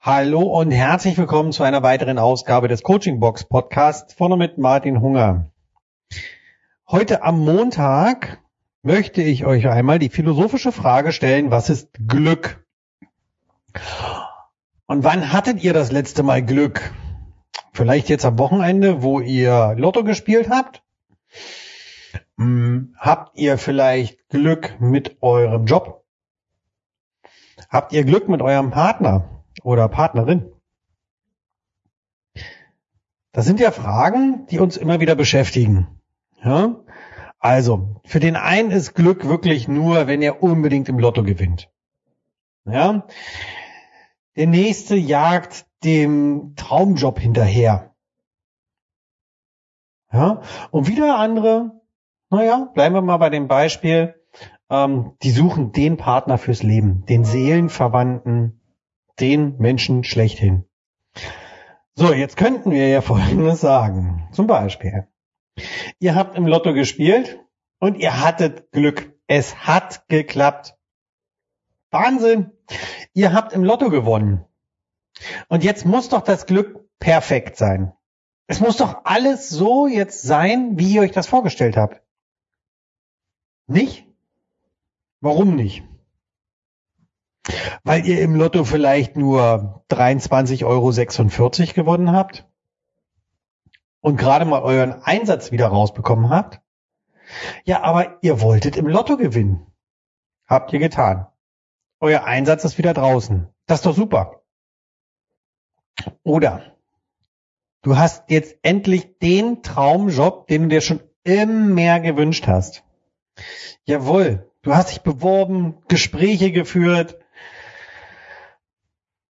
Hallo und herzlich willkommen zu einer weiteren Ausgabe des Coaching Box Podcasts vorne mit Martin Hunger. Heute am Montag möchte ich euch einmal die philosophische Frage stellen, was ist Glück? Und wann hattet ihr das letzte Mal Glück? Vielleicht jetzt am Wochenende, wo ihr Lotto gespielt habt? Hm, habt ihr vielleicht Glück mit eurem Job? Habt ihr Glück mit eurem Partner? Oder Partnerin? Das sind ja Fragen, die uns immer wieder beschäftigen. Ja? Also, für den einen ist Glück wirklich nur, wenn er unbedingt im Lotto gewinnt. Ja? Der nächste jagt dem Traumjob hinterher. Ja? Und wieder andere, naja, bleiben wir mal bei dem Beispiel, ähm, die suchen den Partner fürs Leben, den Seelenverwandten, den Menschen schlechthin. So, jetzt könnten wir ja Folgendes sagen. Zum Beispiel, ihr habt im Lotto gespielt und ihr hattet Glück. Es hat geklappt. Wahnsinn! Ihr habt im Lotto gewonnen. Und jetzt muss doch das Glück perfekt sein. Es muss doch alles so jetzt sein, wie ihr euch das vorgestellt habt. Nicht? Warum nicht? Weil ihr im Lotto vielleicht nur 23,46 Euro gewonnen habt und gerade mal euren Einsatz wieder rausbekommen habt. Ja, aber ihr wolltet im Lotto gewinnen. Habt ihr getan. Euer Einsatz ist wieder draußen. Das ist doch super. Oder du hast jetzt endlich den Traumjob, den du dir schon immer gewünscht hast. Jawohl, du hast dich beworben, Gespräche geführt,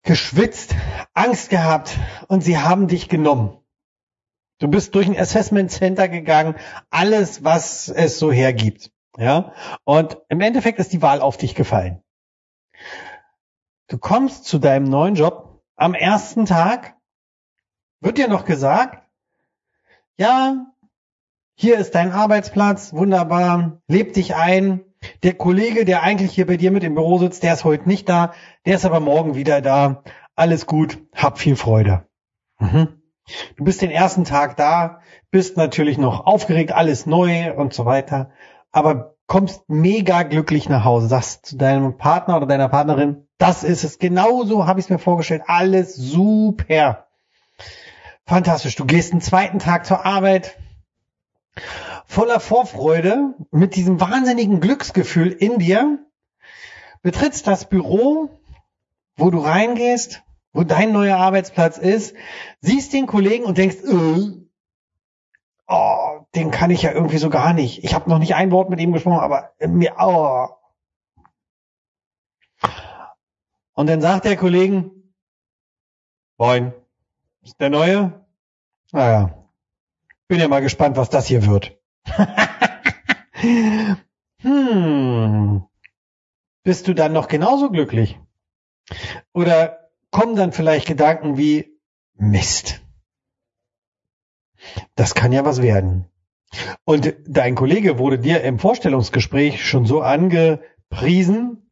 geschwitzt, Angst gehabt und sie haben dich genommen. Du bist durch ein Assessment Center gegangen, alles, was es so hergibt. Ja, und im Endeffekt ist die Wahl auf dich gefallen. Du kommst zu deinem neuen Job am ersten Tag, wird dir noch gesagt, ja, hier ist dein Arbeitsplatz, wunderbar, leb dich ein, der Kollege, der eigentlich hier bei dir mit im Büro sitzt, der ist heute nicht da, der ist aber morgen wieder da. Alles gut, hab viel Freude. Mhm. Du bist den ersten Tag da, bist natürlich noch aufgeregt, alles neu und so weiter, aber kommst mega glücklich nach Hause, sagst zu deinem Partner oder deiner Partnerin, das ist es, genauso habe ich es mir vorgestellt, alles super. Fantastisch, du gehst einen zweiten Tag zur Arbeit, voller Vorfreude, mit diesem wahnsinnigen Glücksgefühl in dir, betrittst das Büro, wo du reingehst, wo dein neuer Arbeitsplatz ist, siehst den Kollegen und denkst, äh, oh, den kann ich ja irgendwie so gar nicht. Ich habe noch nicht ein Wort mit ihm gesprochen, aber mir, oh. Und dann sagt der Kollegen, Moin, ist der Neue? Naja, bin ja mal gespannt, was das hier wird. hm. Bist du dann noch genauso glücklich? Oder kommen dann vielleicht Gedanken wie Mist? Das kann ja was werden. Und dein Kollege wurde dir im Vorstellungsgespräch schon so angepriesen,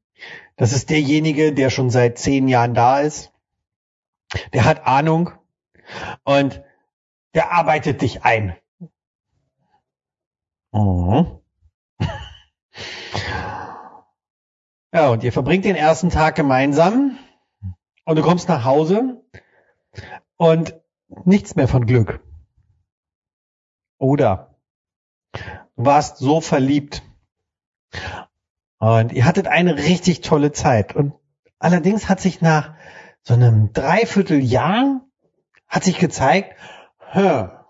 das ist derjenige, der schon seit zehn Jahren da ist. Der hat Ahnung und der arbeitet dich ein. Mhm. Ja, und ihr verbringt den ersten Tag gemeinsam und du kommst nach Hause und nichts mehr von Glück. Oder du warst so verliebt und ihr hattet eine richtig tolle Zeit und allerdings hat sich nach so einem Dreivierteljahr hat sich gezeigt, hör,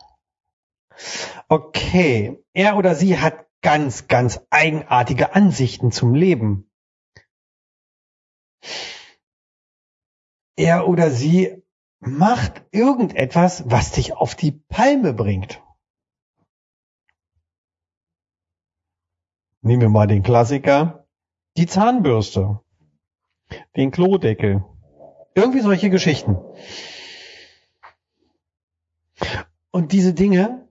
okay, er oder sie hat ganz, ganz eigenartige Ansichten zum Leben. Er oder sie macht irgendetwas, was dich auf die Palme bringt. Nehmen wir mal den Klassiker, die Zahnbürste, den Klodeckel, irgendwie solche Geschichten. Und diese Dinge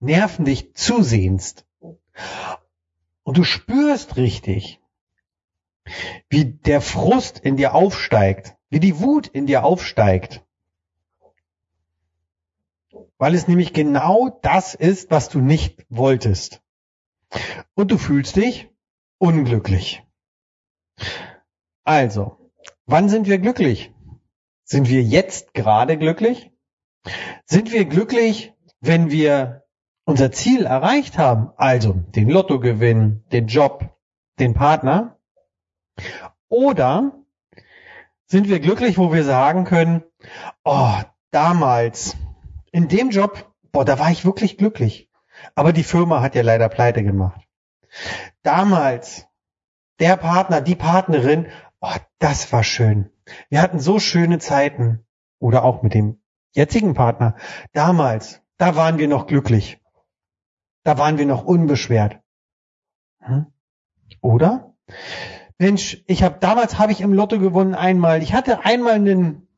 nerven dich zusehends. Und du spürst richtig, wie der Frust in dir aufsteigt, wie die Wut in dir aufsteigt. Weil es nämlich genau das ist, was du nicht wolltest. Und du fühlst dich unglücklich. Also, wann sind wir glücklich? Sind wir jetzt gerade glücklich? Sind wir glücklich, wenn wir unser Ziel erreicht haben, also den Lottogewinn, den Job, den Partner? Oder sind wir glücklich, wo wir sagen können, oh, damals in dem Job, boah, da war ich wirklich glücklich. Aber die Firma hat ja leider pleite gemacht. Damals, der Partner, die Partnerin, oh, das war schön. Wir hatten so schöne Zeiten. Oder auch mit dem jetzigen Partner. Damals, da waren wir noch glücklich. Da waren wir noch unbeschwert. Hm? Oder? Mensch, ich habe damals habe ich im Lotto gewonnen einmal. Ich hatte einmal einen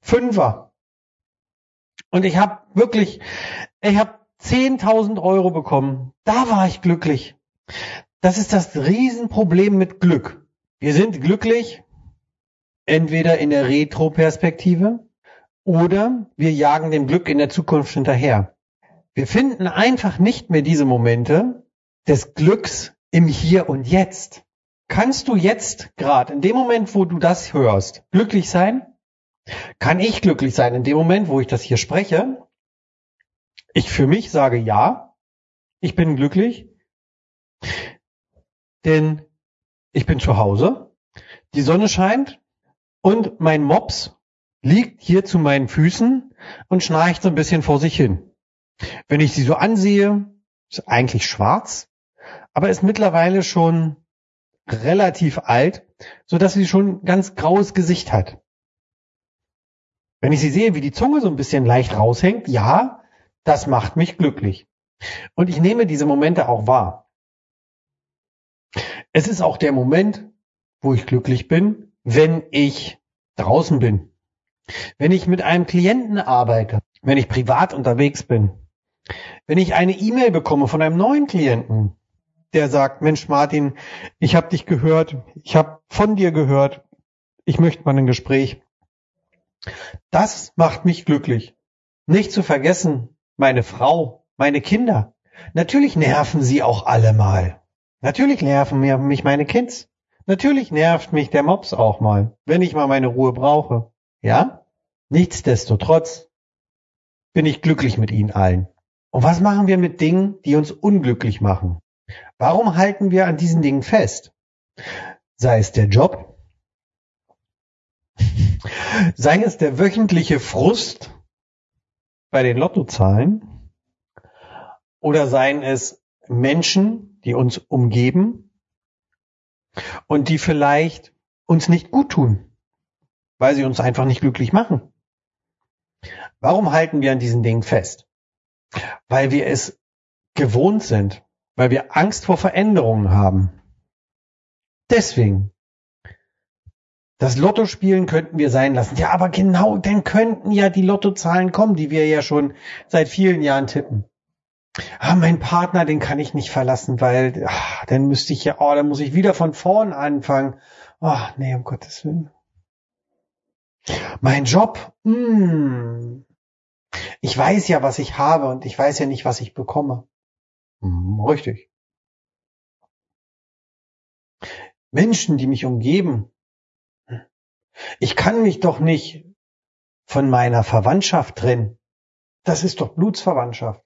Fünfer. Und ich habe wirklich, ich habe 10.000 Euro bekommen. Da war ich glücklich. Das ist das Riesenproblem mit Glück. Wir sind glücklich, entweder in der Retro-Perspektive oder wir jagen dem Glück in der Zukunft hinterher. Wir finden einfach nicht mehr diese Momente des Glücks im Hier und Jetzt. Kannst du jetzt gerade in dem Moment, wo du das hörst, glücklich sein? Kann ich glücklich sein in dem Moment, wo ich das hier spreche? Ich für mich sage ja, ich bin glücklich, denn ich bin zu Hause, die Sonne scheint und mein Mops liegt hier zu meinen Füßen und schnarcht so ein bisschen vor sich hin. Wenn ich sie so ansehe, ist eigentlich schwarz, aber ist mittlerweile schon relativ alt, so dass sie schon ganz graues Gesicht hat. Wenn ich sie sehe, wie die Zunge so ein bisschen leicht raushängt, ja, das macht mich glücklich. Und ich nehme diese Momente auch wahr. Es ist auch der Moment, wo ich glücklich bin, wenn ich draußen bin. Wenn ich mit einem Klienten arbeite, wenn ich privat unterwegs bin, wenn ich eine E-Mail bekomme von einem neuen Klienten, der sagt, Mensch Martin, ich habe dich gehört, ich habe von dir gehört, ich möchte mal ein Gespräch. Das macht mich glücklich. Nicht zu vergessen, meine Frau, meine Kinder. Natürlich nerven sie auch alle mal. Natürlich nerven mich meine Kids. Natürlich nervt mich der Mops auch mal, wenn ich mal meine Ruhe brauche. Ja? Nichtsdestotrotz bin ich glücklich mit ihnen allen. Und was machen wir mit Dingen, die uns unglücklich machen? Warum halten wir an diesen Dingen fest? Sei es der Job, sei es der wöchentliche Frust bei den Lottozahlen oder seien es Menschen, die uns umgeben und die vielleicht uns nicht gut tun, weil sie uns einfach nicht glücklich machen. Warum halten wir an diesen Dingen fest? Weil wir es gewohnt sind, weil wir Angst vor Veränderungen haben. Deswegen. Das Lotto spielen könnten wir sein lassen. Ja, aber genau, dann könnten ja die Lottozahlen kommen, die wir ja schon seit vielen Jahren tippen. Ah, mein Partner, den kann ich nicht verlassen, weil ach, dann müsste ich ja, oh, dann muss ich wieder von vorn anfangen. Ach, nee, um Gottes Willen. Mein Job, mm, ich weiß ja, was ich habe und ich weiß ja nicht, was ich bekomme. Hm, richtig. Menschen, die mich umgeben. Ich kann mich doch nicht von meiner Verwandtschaft trennen. Das ist doch Blutsverwandtschaft.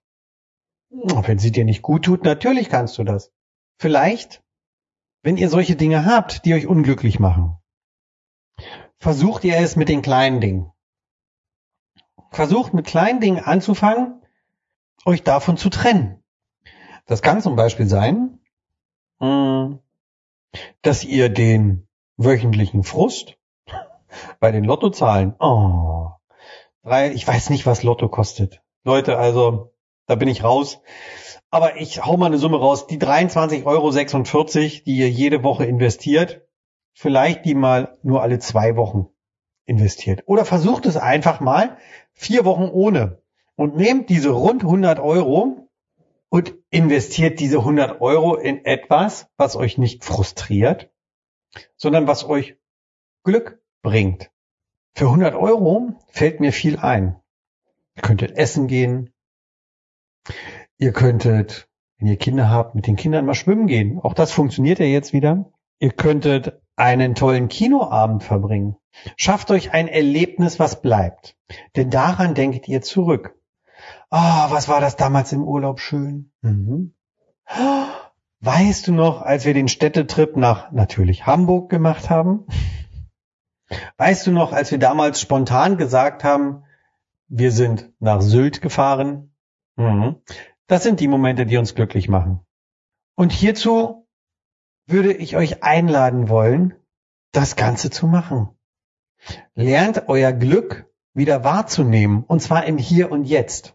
Wenn sie dir nicht gut tut, natürlich kannst du das. Vielleicht, wenn ihr solche Dinge habt, die euch unglücklich machen, versucht ihr es mit den kleinen Dingen. Versucht mit kleinen Dingen anzufangen, euch davon zu trennen. Das kann zum Beispiel sein, hm, dass ihr den wöchentlichen Frust bei den Lottozahlen, oh, drei, ich weiß nicht, was Lotto kostet. Leute, also, da bin ich raus. Aber ich hau mal eine Summe raus. Die 23,46 Euro, die ihr jede Woche investiert, vielleicht die mal nur alle zwei Wochen investiert. Oder versucht es einfach mal vier Wochen ohne und nehmt diese rund 100 Euro und investiert diese 100 Euro in etwas, was euch nicht frustriert, sondern was euch Glück bringt. Für 100 Euro fällt mir viel ein. Ihr könntet essen gehen. Ihr könntet, wenn ihr Kinder habt, mit den Kindern mal schwimmen gehen. Auch das funktioniert ja jetzt wieder. Ihr könntet einen tollen Kinoabend verbringen. Schafft euch ein Erlebnis, was bleibt. Denn daran denkt ihr zurück. Ah, oh, was war das damals im Urlaub schön? Mhm. Weißt du noch, als wir den Städtetrip nach natürlich Hamburg gemacht haben? Weißt du noch, als wir damals spontan gesagt haben, wir sind nach Sylt gefahren? Mhm. Das sind die Momente, die uns glücklich machen. Und hierzu würde ich euch einladen wollen, das Ganze zu machen. Lernt euer Glück wieder wahrzunehmen, und zwar im Hier und Jetzt.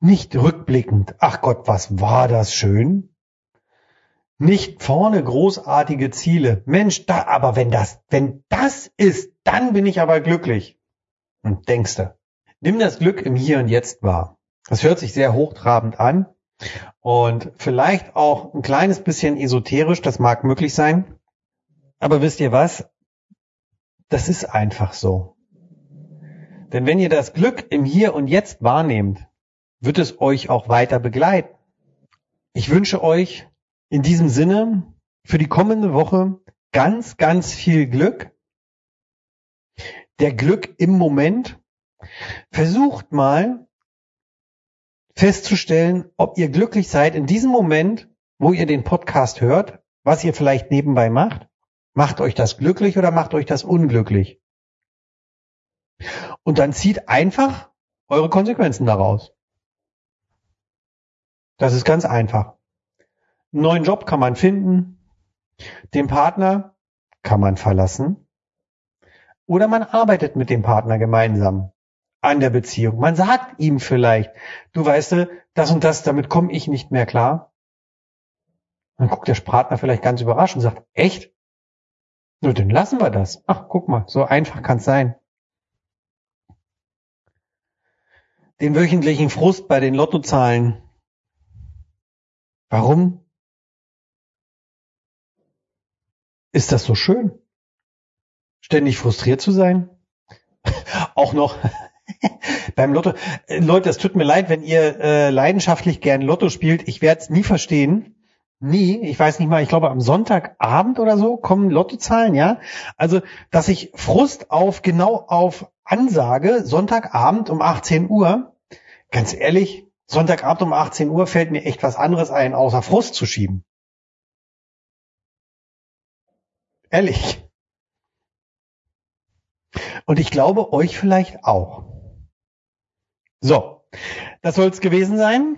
Nicht rückblickend, ach Gott, was war das schön? Nicht vorne großartige Ziele. Mensch, da, aber wenn das, wenn das ist, dann bin ich aber glücklich. Und denkst du, nimm das Glück im Hier und Jetzt wahr. Das hört sich sehr hochtrabend an und vielleicht auch ein kleines bisschen esoterisch, das mag möglich sein. Aber wisst ihr was? Das ist einfach so. Denn wenn ihr das Glück im Hier und Jetzt wahrnehmt, wird es euch auch weiter begleiten. Ich wünsche euch in diesem Sinne für die kommende Woche ganz, ganz viel Glück. Der Glück im Moment. Versucht mal festzustellen, ob ihr glücklich seid in diesem Moment, wo ihr den Podcast hört, was ihr vielleicht nebenbei macht. Macht euch das glücklich oder macht euch das unglücklich? Und dann zieht einfach eure Konsequenzen daraus. Das ist ganz einfach. Einen neuen Job kann man finden. Den Partner kann man verlassen. Oder man arbeitet mit dem Partner gemeinsam an der Beziehung. Man sagt ihm vielleicht, du weißt, das und das, damit komme ich nicht mehr klar. Dann guckt der Partner vielleicht ganz überrascht und sagt, echt? Nur dann lassen wir das. Ach, guck mal, so einfach kann es sein. Den wöchentlichen Frust bei den Lottozahlen. Warum? Ist das so schön? Ständig frustriert zu sein? Auch noch beim Lotto. Äh, Leute, es tut mir leid, wenn ihr äh, leidenschaftlich gern Lotto spielt. Ich werde es nie verstehen. Nie, ich weiß nicht mal, ich glaube am Sonntagabend oder so kommen Lottozahlen, ja. Also, dass ich Frust auf genau auf Ansage, Sonntagabend um 18 Uhr, ganz ehrlich, Sonntagabend um 18 Uhr fällt mir echt was anderes ein, außer Frust zu schieben. Ehrlich. Und ich glaube, euch vielleicht auch. So, das soll es gewesen sein.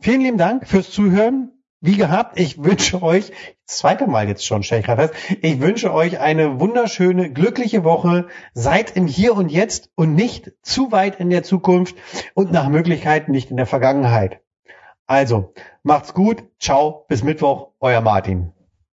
Vielen lieben Dank fürs Zuhören. Wie gehabt, ich wünsche euch, zweite Mal jetzt schon, fest, ich wünsche euch eine wunderschöne, glückliche Woche. Seid im Hier und Jetzt und nicht zu weit in der Zukunft und nach Möglichkeit nicht in der Vergangenheit. Also, macht's gut. Ciao. Bis Mittwoch. Euer Martin.